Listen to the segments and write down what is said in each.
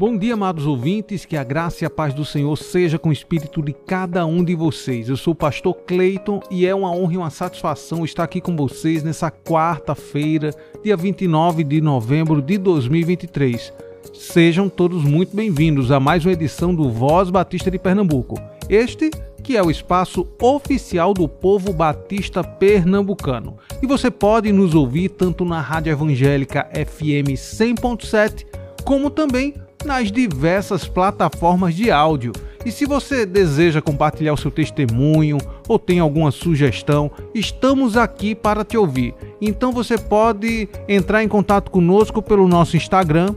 Bom dia, amados ouvintes, que a graça e a paz do Senhor seja com o espírito de cada um de vocês. Eu sou o pastor Cleiton e é uma honra e uma satisfação estar aqui com vocês nessa quarta-feira, dia 29 de novembro de 2023. Sejam todos muito bem-vindos a mais uma edição do Voz Batista de Pernambuco. Este que é o espaço oficial do povo batista pernambucano. E você pode nos ouvir tanto na Rádio Evangélica FM 100.7, como também nas diversas plataformas de áudio. E se você deseja compartilhar o seu testemunho ou tem alguma sugestão, estamos aqui para te ouvir. Então você pode entrar em contato conosco pelo nosso Instagram,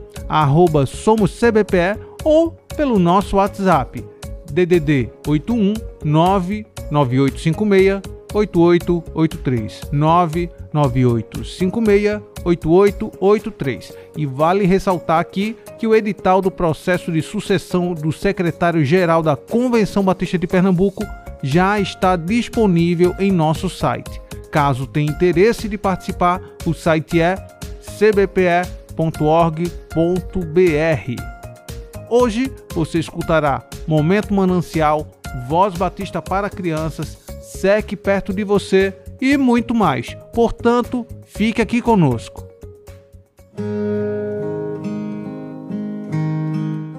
SomosCBPE, ou pelo nosso WhatsApp DDD 81 99856 8883 99856 8883. E vale ressaltar aqui que o edital do processo de sucessão do secretário-geral da Convenção Batista de Pernambuco já está disponível em nosso site. Caso tenha interesse de participar, o site é cbpe.org.br. Hoje você escutará Momento Manancial, Voz Batista para Crianças, SEC perto de você e muito mais. Portanto, fique aqui conosco.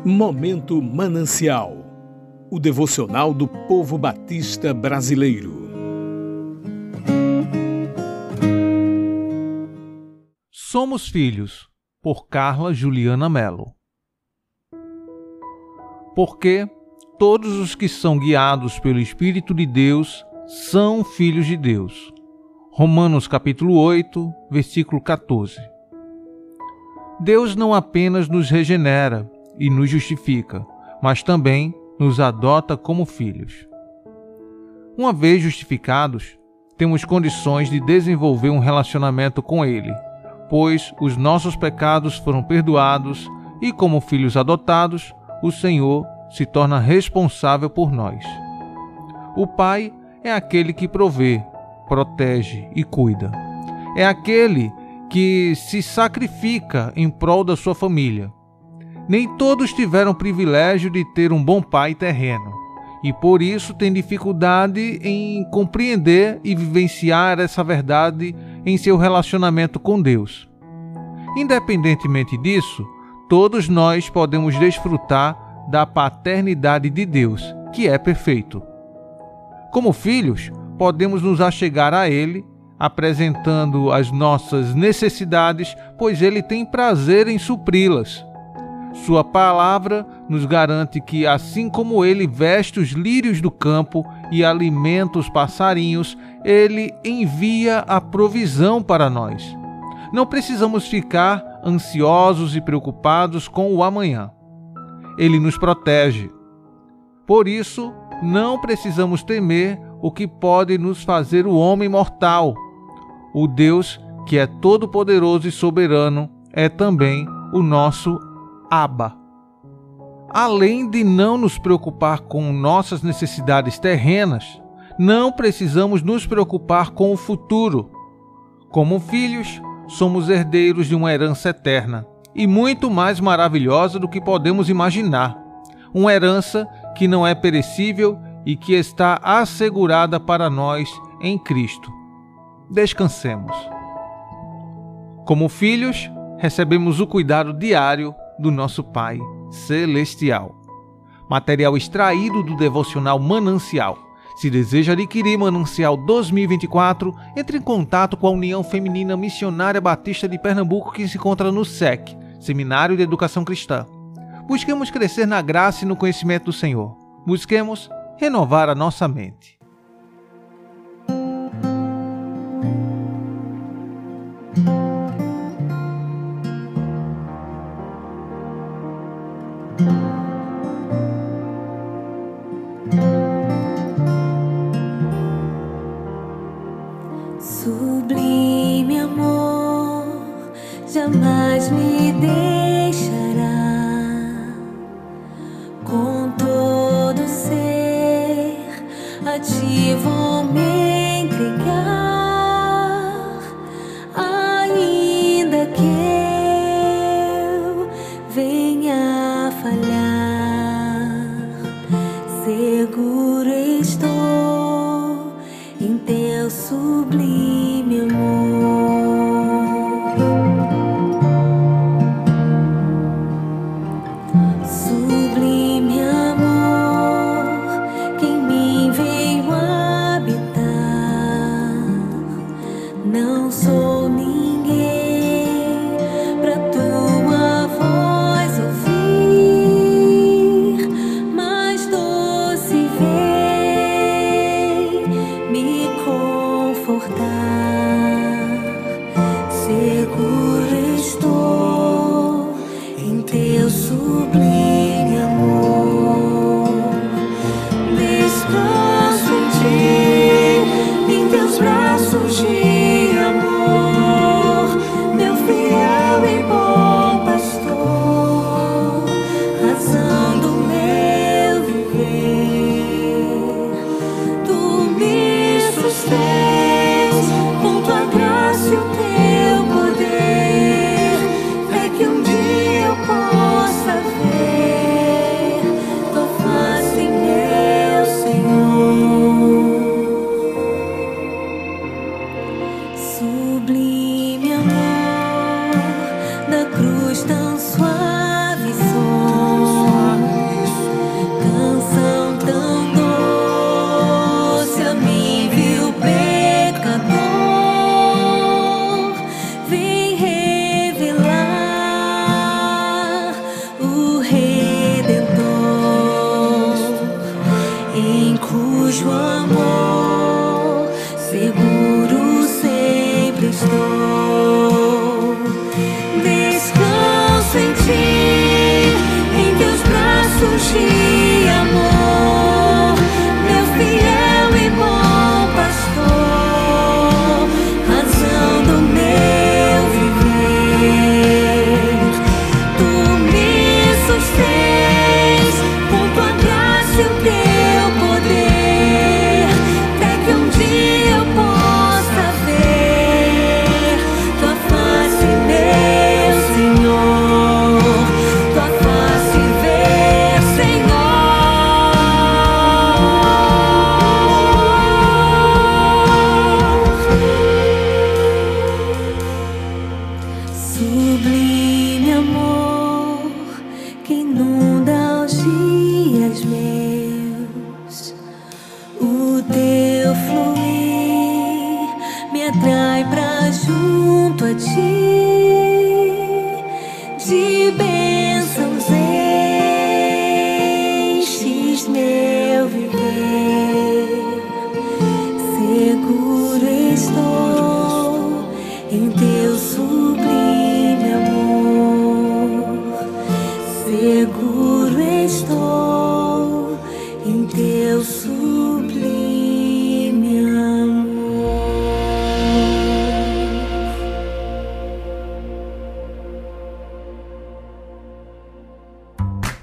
Momento Manancial o devocional do povo batista brasileiro. Somos Filhos, por Carla Juliana Mello porque todos os que são guiados pelo Espírito de Deus são filhos de Deus. Romanos capítulo 8, versículo 14. Deus não apenas nos regenera e nos justifica, mas também nos adota como filhos. Uma vez justificados, temos condições de desenvolver um relacionamento com Ele, pois os nossos pecados foram perdoados e, como filhos adotados, o Senhor se torna responsável por nós. O Pai é aquele que provê, protege e cuida. É aquele que se sacrifica em prol da sua família. Nem todos tiveram o privilégio de ter um bom pai terreno e por isso têm dificuldade em compreender e vivenciar essa verdade em seu relacionamento com Deus. Independentemente disso, todos nós podemos desfrutar da paternidade de Deus, que é perfeito. Como filhos, podemos nos achegar a Ele, apresentando as nossas necessidades, pois Ele tem prazer em supri-las. Sua palavra nos garante que, assim como Ele veste os lírios do campo e alimenta os passarinhos, Ele envia a provisão para nós. Não precisamos ficar ansiosos e preocupados com o amanhã ele nos protege. Por isso, não precisamos temer o que pode nos fazer o homem mortal. O Deus, que é todo-poderoso e soberano, é também o nosso Abba. Além de não nos preocupar com nossas necessidades terrenas, não precisamos nos preocupar com o futuro. Como filhos, somos herdeiros de uma herança eterna e muito mais maravilhosa do que podemos imaginar. Uma herança que não é perecível e que está assegurada para nós em Cristo. Descansemos. Como filhos, recebemos o cuidado diário do nosso Pai Celestial. Material extraído do devocional Manancial. Se deseja adquirir Manancial 2024, entre em contato com a União Feminina Missionária Batista de Pernambuco, que se encontra no SEC, Seminário de Educação Cristã. Busquemos crescer na graça e no conhecimento do Senhor. Busquemos renovar a nossa mente.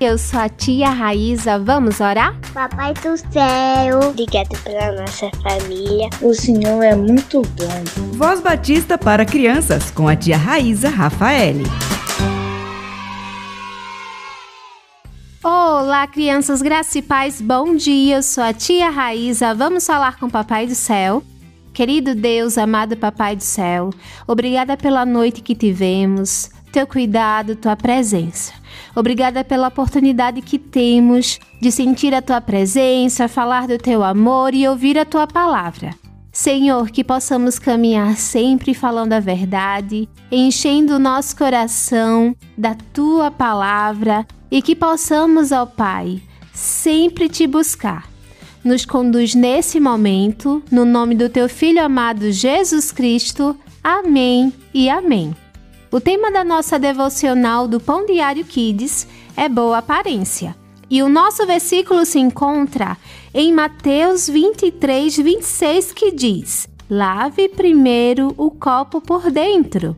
Eu sou a tia Raíza, vamos orar? Papai do céu, obrigado pela nossa família. O Senhor é muito bom. Voz Batista para crianças com a tia Raíza Rafaele. Olá, crianças, graça e paz, bom dia. Eu sou a tia Raíza. Vamos falar com o Papai do Céu. Querido Deus, amado Papai do Céu, obrigada pela noite que tivemos, teu cuidado, tua presença. Obrigada pela oportunidade que temos de sentir a tua presença, falar do teu amor e ouvir a tua palavra. Senhor, que possamos caminhar sempre falando a verdade, enchendo o nosso coração da tua palavra e que possamos, ó Pai, sempre te buscar. Nos conduz nesse momento, no nome do teu Filho amado Jesus Cristo. Amém e amém. O tema da nossa devocional do Pão Diário Kids é Boa Aparência. E o nosso versículo se encontra em Mateus 23, 26, que diz: Lave primeiro o copo por dentro.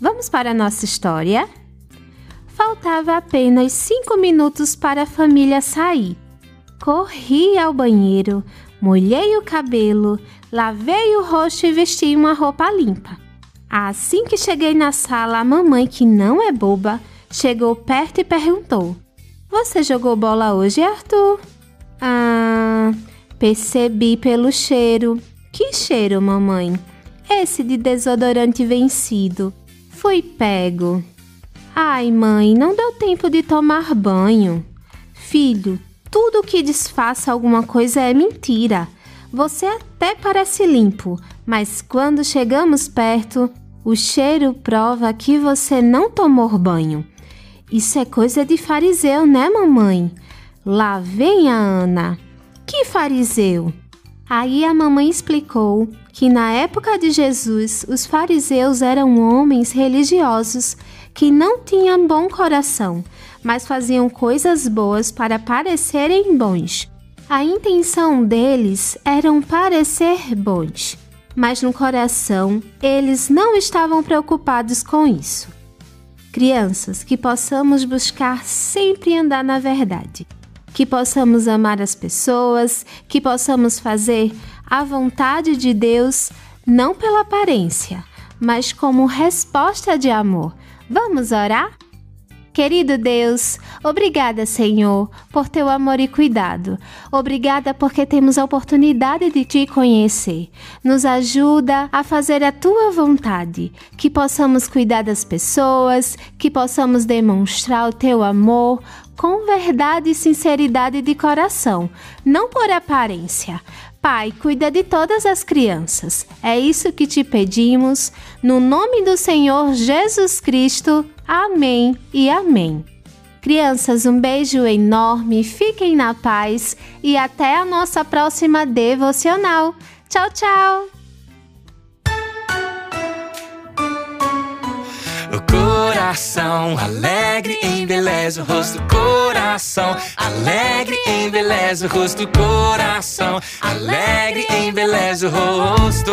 Vamos para a nossa história? Faltava apenas cinco minutos para a família sair. Corri ao banheiro, molhei o cabelo, lavei o rosto e vesti uma roupa limpa. Assim que cheguei na sala, a mamãe, que não é boba, chegou perto e perguntou: Você jogou bola hoje, Arthur? Ah, percebi pelo cheiro. Que cheiro, mamãe? Esse de desodorante vencido. Fui pego. Ai, mãe, não deu tempo de tomar banho. Filho, tudo que disfarça alguma coisa é mentira. Você até parece limpo, mas quando chegamos perto, o cheiro prova que você não tomou banho. Isso é coisa de fariseu, né, mamãe? Lá vem a Ana. Que fariseu? Aí a mamãe explicou que na época de Jesus os fariseus eram homens religiosos que não tinham bom coração, mas faziam coisas boas para parecerem bons. A intenção deles era parecer bons mas no coração eles não estavam preocupados com isso. Crianças, que possamos buscar sempre andar na verdade, que possamos amar as pessoas, que possamos fazer a vontade de Deus não pela aparência, mas como resposta de amor. Vamos orar? Querido Deus, obrigada, Senhor, por teu amor e cuidado. Obrigada porque temos a oportunidade de te conhecer. Nos ajuda a fazer a tua vontade, que possamos cuidar das pessoas, que possamos demonstrar o teu amor com verdade e sinceridade de coração, não por aparência. Pai, cuida de todas as crianças. É isso que te pedimos, no nome do Senhor Jesus Cristo. Amém e amém. Crianças, um beijo enorme, fiquem na paz e até a nossa próxima devocional. Tchau, tchau! Coração alegre embeleza o rosto, coração alegre embeleza o rosto, coração alegre embeleza o rosto.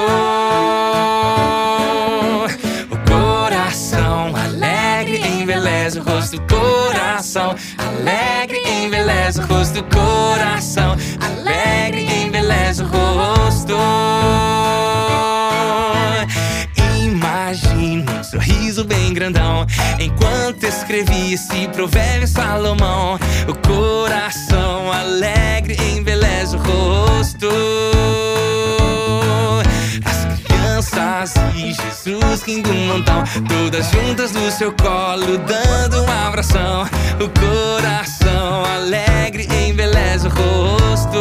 embeleza o rosto, coração. Alegre embeleza o rosto, coração. Alegre embeleza o rosto. Grandão. Enquanto escrevi esse provérbio Salomão, o coração alegre embeleza o rosto crianças e Jesus rindo montão. Todas juntas no seu colo, dando um abração. O coração alegre embeleza o rosto.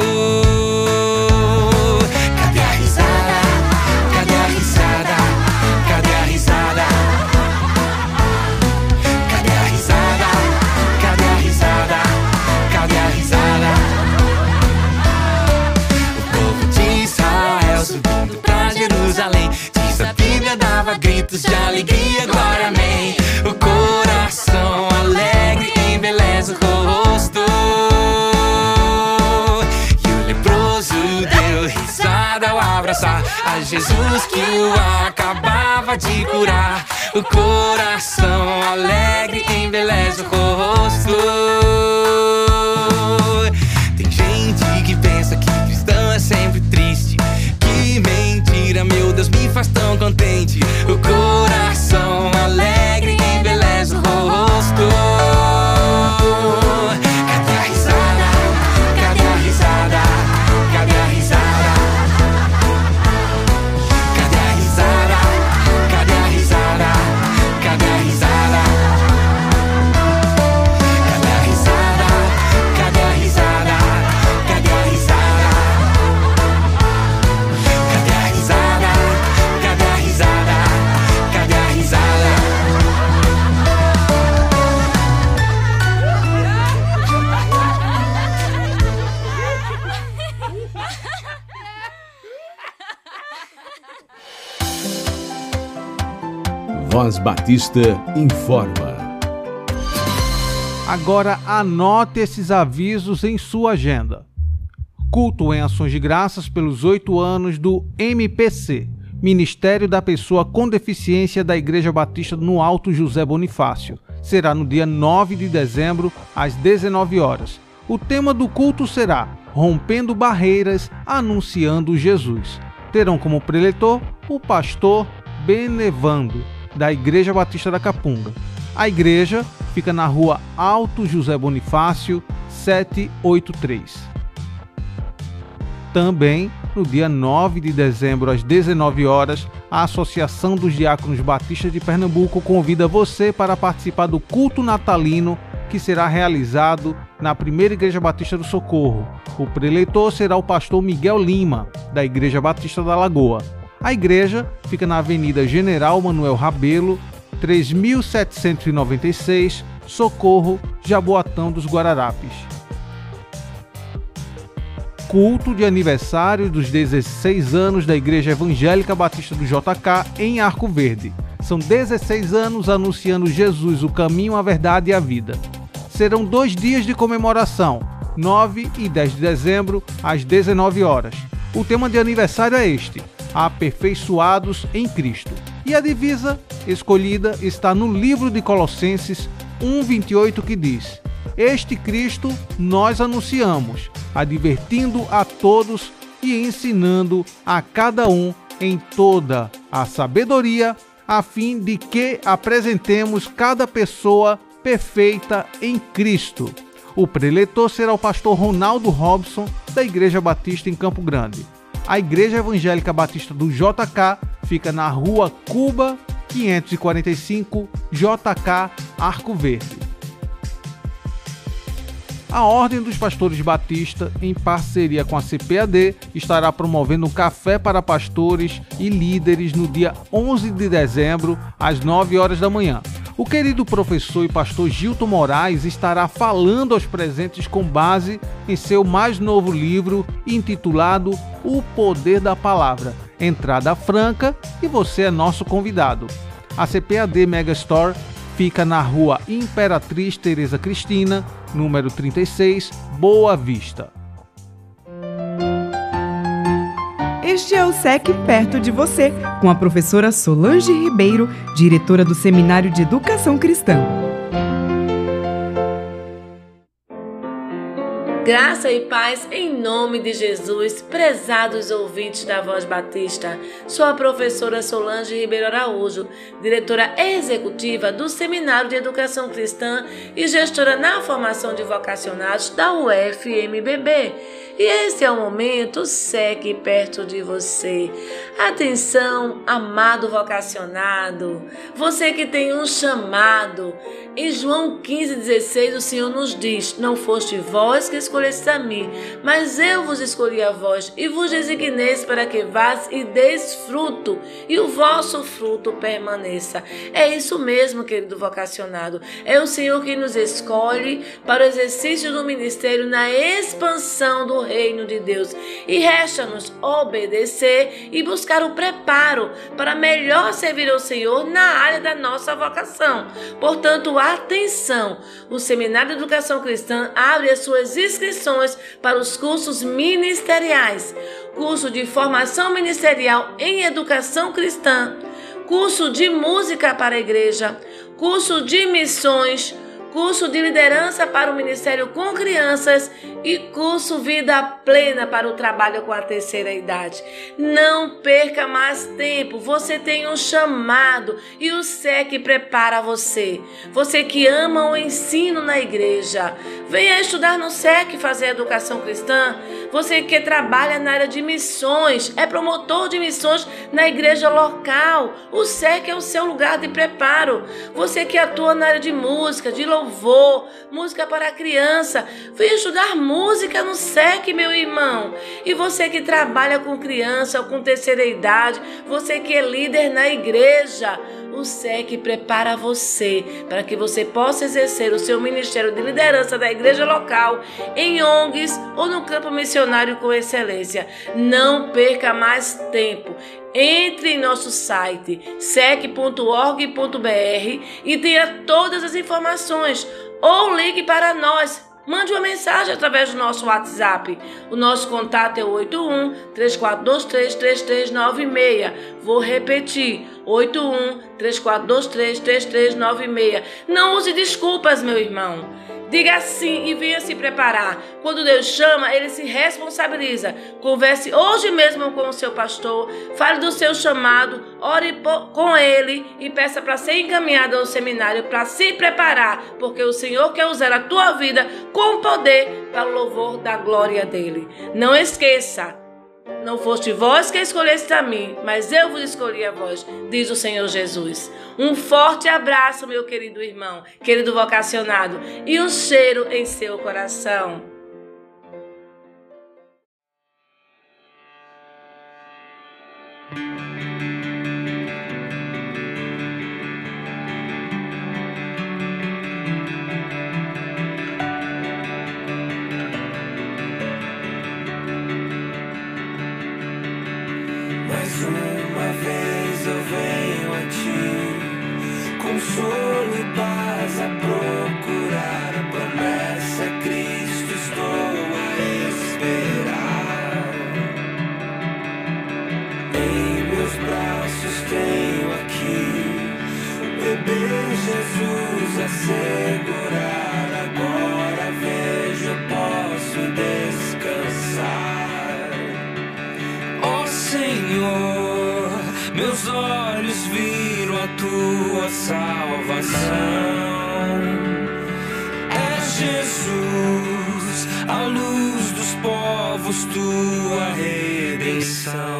Gritos de alegria, glória, amém. O coração alegre embeleza o rosto. E o leproso deu risada ao abraçar a Jesus que o acabava de curar. O coração alegre embeleza o rosto. Tem gente que pensa que cristão é sempre triste. Que mentira, meu Deus, me faz you. Who goes Voz Batista informa. Agora anote esses avisos em sua agenda. Culto em ações de graças pelos oito anos do MPC, Ministério da Pessoa com Deficiência da Igreja Batista no Alto José Bonifácio. Será no dia 9 de dezembro, às 19 horas. O tema do culto será Rompendo Barreiras, Anunciando Jesus. Terão como preletor o pastor Benevando, da Igreja Batista da Capunga. A igreja fica na rua Alto José Bonifácio, 783. Também, no dia 9 de dezembro, às 19 horas, a Associação dos Diáconos Batistas de Pernambuco convida você para participar do culto natalino que será realizado na Primeira Igreja Batista do Socorro. O preleitor será o pastor Miguel Lima, da Igreja Batista da Lagoa. A igreja fica na Avenida General Manuel Rabelo, 3796, Socorro, Jaboatão dos Guararapes. Culto de aniversário dos 16 anos da Igreja Evangélica Batista do JK em Arco Verde. São 16 anos anunciando Jesus, o caminho, a verdade e a vida. Serão dois dias de comemoração, 9 e 10 de dezembro, às 19 horas. O tema de aniversário é este: Aperfeiçoados em Cristo. E a divisa escolhida está no livro de Colossenses 1:28 que diz: Este Cristo nós anunciamos, advertindo a todos e ensinando a cada um em toda a sabedoria, a fim de que apresentemos cada pessoa perfeita em Cristo. O preletor será o pastor Ronaldo Robson, da Igreja Batista em Campo Grande. A Igreja Evangélica Batista do JK fica na rua Cuba, 545, JK, Arco Verde. A Ordem dos Pastores Batista, em parceria com a CPAD, estará promovendo um café para pastores e líderes no dia 11 de dezembro, às 9 horas da manhã. O querido professor e pastor Gilton Moraes estará falando aos presentes com base em seu mais novo livro intitulado O Poder da Palavra. Entrada franca e você é nosso convidado. A CPAD Megastore fica na rua Imperatriz Tereza Cristina, número 36, Boa Vista. Este é o SEC Perto de Você, com a professora Solange Ribeiro, diretora do Seminário de Educação Cristã. Graça e paz em nome de Jesus, prezados ouvintes da Voz Batista. Sou a professora Solange Ribeiro Araújo, diretora executiva do Seminário de Educação Cristã e gestora na formação de vocacionados da UFMBB. E esse é o momento segue perto de você. Atenção, amado vocacionado, você que tem um chamado. Em João 15,16 o Senhor nos diz: Não foste vós que escolheste a mim, mas eu vos escolhi a vós e vos designeis para que vás e deis fruto, e o vosso fruto permaneça. É isso mesmo, querido vocacionado. É o Senhor que nos escolhe para o exercício do ministério na expansão do reino de Deus. E resta-nos obedecer e buscar o preparo para melhor servir ao Senhor na área da nossa vocação. Portanto, atenção! O Seminário de Educação Cristã abre as suas inscrições para os cursos ministeriais. Curso de formação ministerial em educação cristã, curso de música para a igreja, curso de missões, curso de liderança para o ministério com crianças e curso Vida Plena para o trabalho com a terceira idade. Não perca mais tempo, você tem um chamado e o SEC prepara você. Você que ama o ensino na igreja, venha estudar no SEC fazer educação cristã. Você que trabalha na área de missões, é promotor de missões na igreja local, o SEC é o seu lugar de preparo. Você que atua na área de música, de louvor, música para criança, venha estudar música no SEC, meu irmão. E você que trabalha com criança ou com terceira idade, você que é líder na igreja, o SEC prepara você para que você possa exercer o seu ministério de liderança da igreja local, em ONGs ou no campo missionário com excelência. Não perca mais tempo. Entre em nosso site sec.org.br e tenha todas as informações ou ligue para nós Mande uma mensagem através do nosso WhatsApp. O nosso contato é 81 3423 3396. Vou repetir: 81 3423 3396. Não use desculpas, meu irmão. Diga sim e venha se preparar. Quando Deus chama, ele se responsabiliza. Converse hoje mesmo com o seu pastor, fale do seu chamado, ore com ele e peça para ser encaminhado ao seminário para se preparar, porque o Senhor quer usar a tua vida com poder para o louvor da glória dele. Não esqueça, não foste vós que escolheste a mim, mas eu vos escolhi a vós, diz o Senhor Jesus. Um forte abraço, meu querido irmão, querido vocacionado, e um cheiro em seu coração. olhos viram a tua salvação. É Jesus, a luz dos povos, tua redenção.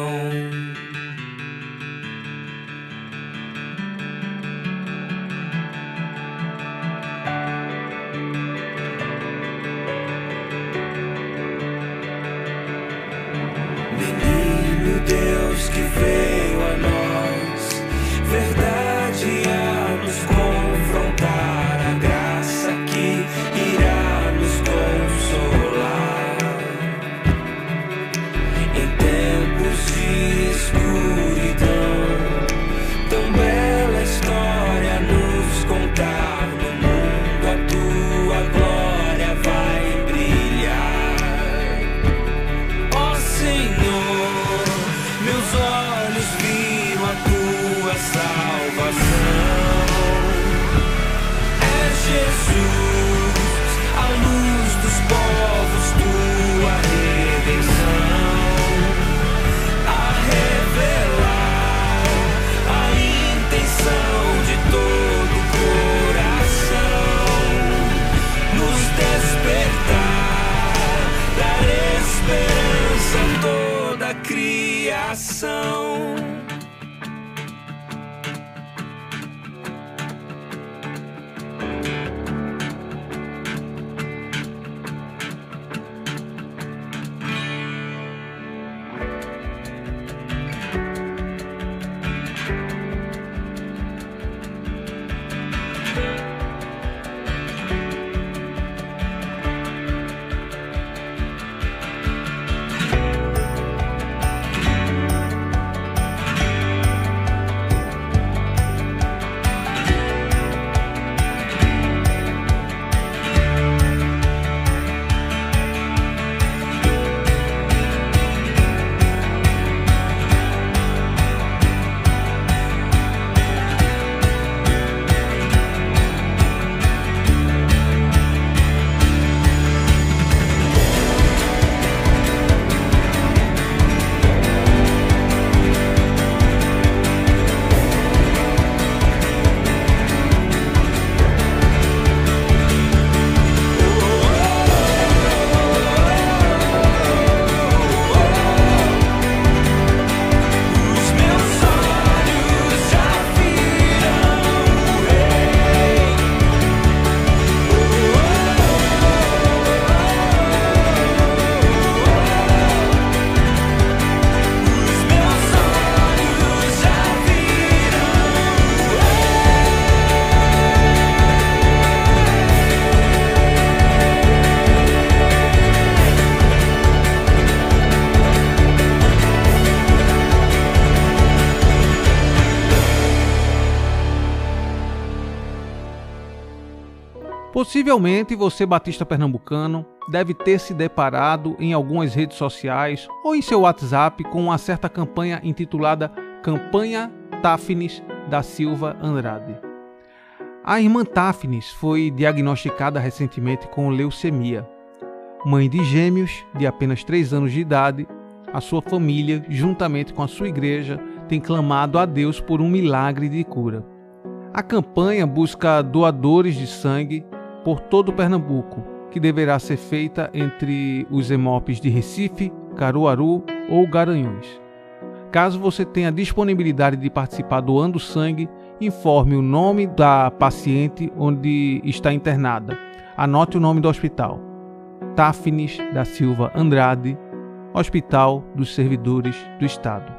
Possivelmente você, batista pernambucano, deve ter se deparado em algumas redes sociais ou em seu WhatsApp com uma certa campanha intitulada Campanha Tafnis da Silva Andrade. A irmã Tafnis foi diagnosticada recentemente com leucemia. Mãe de gêmeos de apenas 3 anos de idade, a sua família, juntamente com a sua igreja, tem clamado a Deus por um milagre de cura. A campanha busca doadores de sangue por todo Pernambuco, que deverá ser feita entre os EMOPs de Recife, Caruaru ou Garanhuns. Caso você tenha disponibilidade de participar doando sangue, informe o nome da paciente onde está internada. Anote o nome do hospital. Tafnis da Silva Andrade, Hospital dos Servidores do Estado.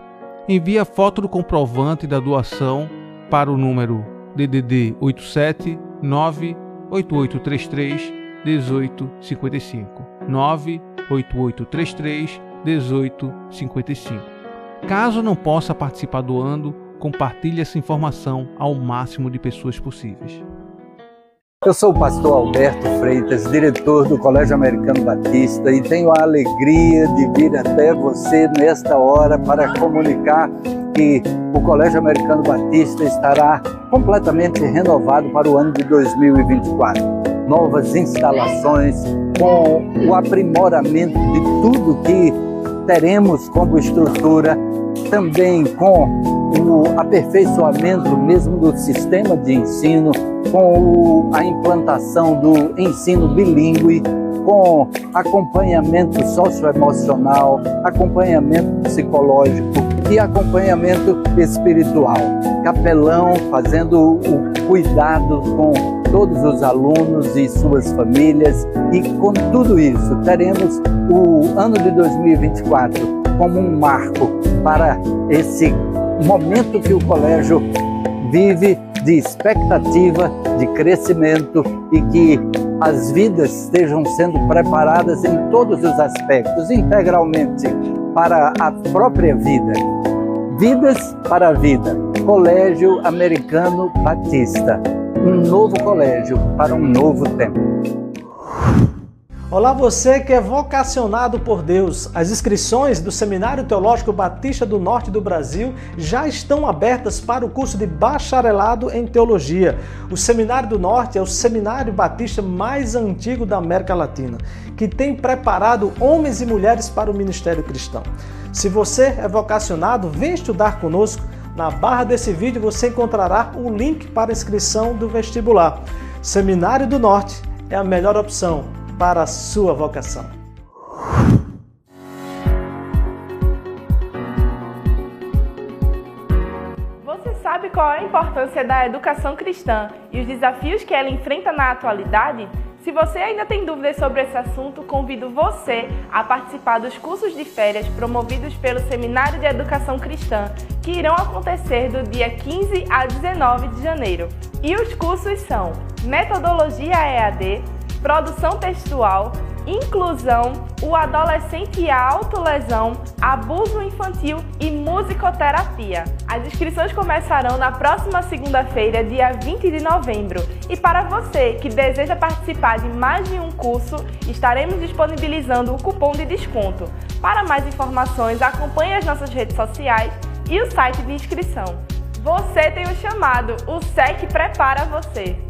Envie a foto do comprovante da doação para o número DDD 87 98833 1855 98833 1855. Caso não possa participar doando, compartilhe essa informação ao máximo de pessoas possíveis. Eu sou o pastor Alberto Freitas, diretor do Colégio Americano Batista, e tenho a alegria de vir até você nesta hora para comunicar que o Colégio Americano Batista estará completamente renovado para o ano de 2024. Novas instalações, com o aprimoramento de tudo que teremos como estrutura, também com o aperfeiçoamento mesmo do sistema de ensino, com a implantação do ensino bilíngue, com acompanhamento socioemocional, acompanhamento psicológico e acompanhamento espiritual. Capelão fazendo o cuidado com todos os alunos e suas famílias e com tudo isso teremos o ano de 2024 como um marco para esse momento que o colégio vive de expectativa, de crescimento e que as vidas estejam sendo preparadas em todos os aspectos, integralmente, para a própria vida. Vidas para a vida. Colégio Americano Batista. Um novo colégio para um novo tempo. Olá, você que é vocacionado por Deus. As inscrições do Seminário Teológico Batista do Norte do Brasil já estão abertas para o curso de bacharelado em teologia. O Seminário do Norte é o seminário batista mais antigo da América Latina, que tem preparado homens e mulheres para o ministério cristão. Se você é vocacionado, vem estudar conosco. Na barra desse vídeo você encontrará o link para inscrição do vestibular. Seminário do Norte é a melhor opção para a sua vocação. Você sabe qual é a importância da educação cristã e os desafios que ela enfrenta na atualidade? Se você ainda tem dúvidas sobre esse assunto, convido você a participar dos cursos de férias promovidos pelo Seminário de Educação Cristã, que irão acontecer do dia 15 a 19 de janeiro. E os cursos são Metodologia EAD, produção textual, inclusão, o adolescente e a autolesão, abuso infantil e musicoterapia. As inscrições começarão na próxima segunda-feira, dia 20 de novembro. E para você que deseja participar de mais de um curso, estaremos disponibilizando o cupom de desconto. Para mais informações, acompanhe as nossas redes sociais e o site de inscrição. Você tem o um chamado, o SEC prepara você.